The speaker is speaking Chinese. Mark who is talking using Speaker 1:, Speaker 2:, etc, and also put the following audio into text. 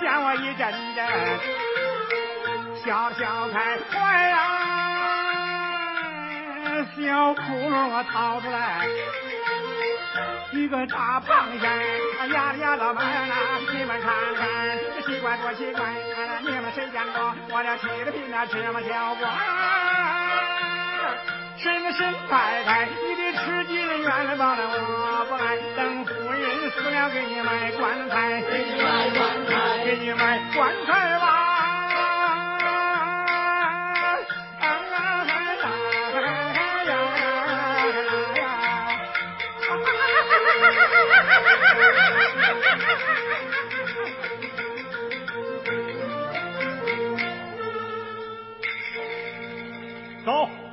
Speaker 1: 一阵阵，小小开怀呀，小窟窿我掏出来，一个大螃蟹，压了压了门呐，你们看看，这奇怪多奇怪，你们谁见过我这七个皮那这么小官？神神太太，你的吃鸡人原来报了我不来，等夫人死了给你买棺材，
Speaker 2: 给你买棺材，
Speaker 1: 给你买棺材吧。走。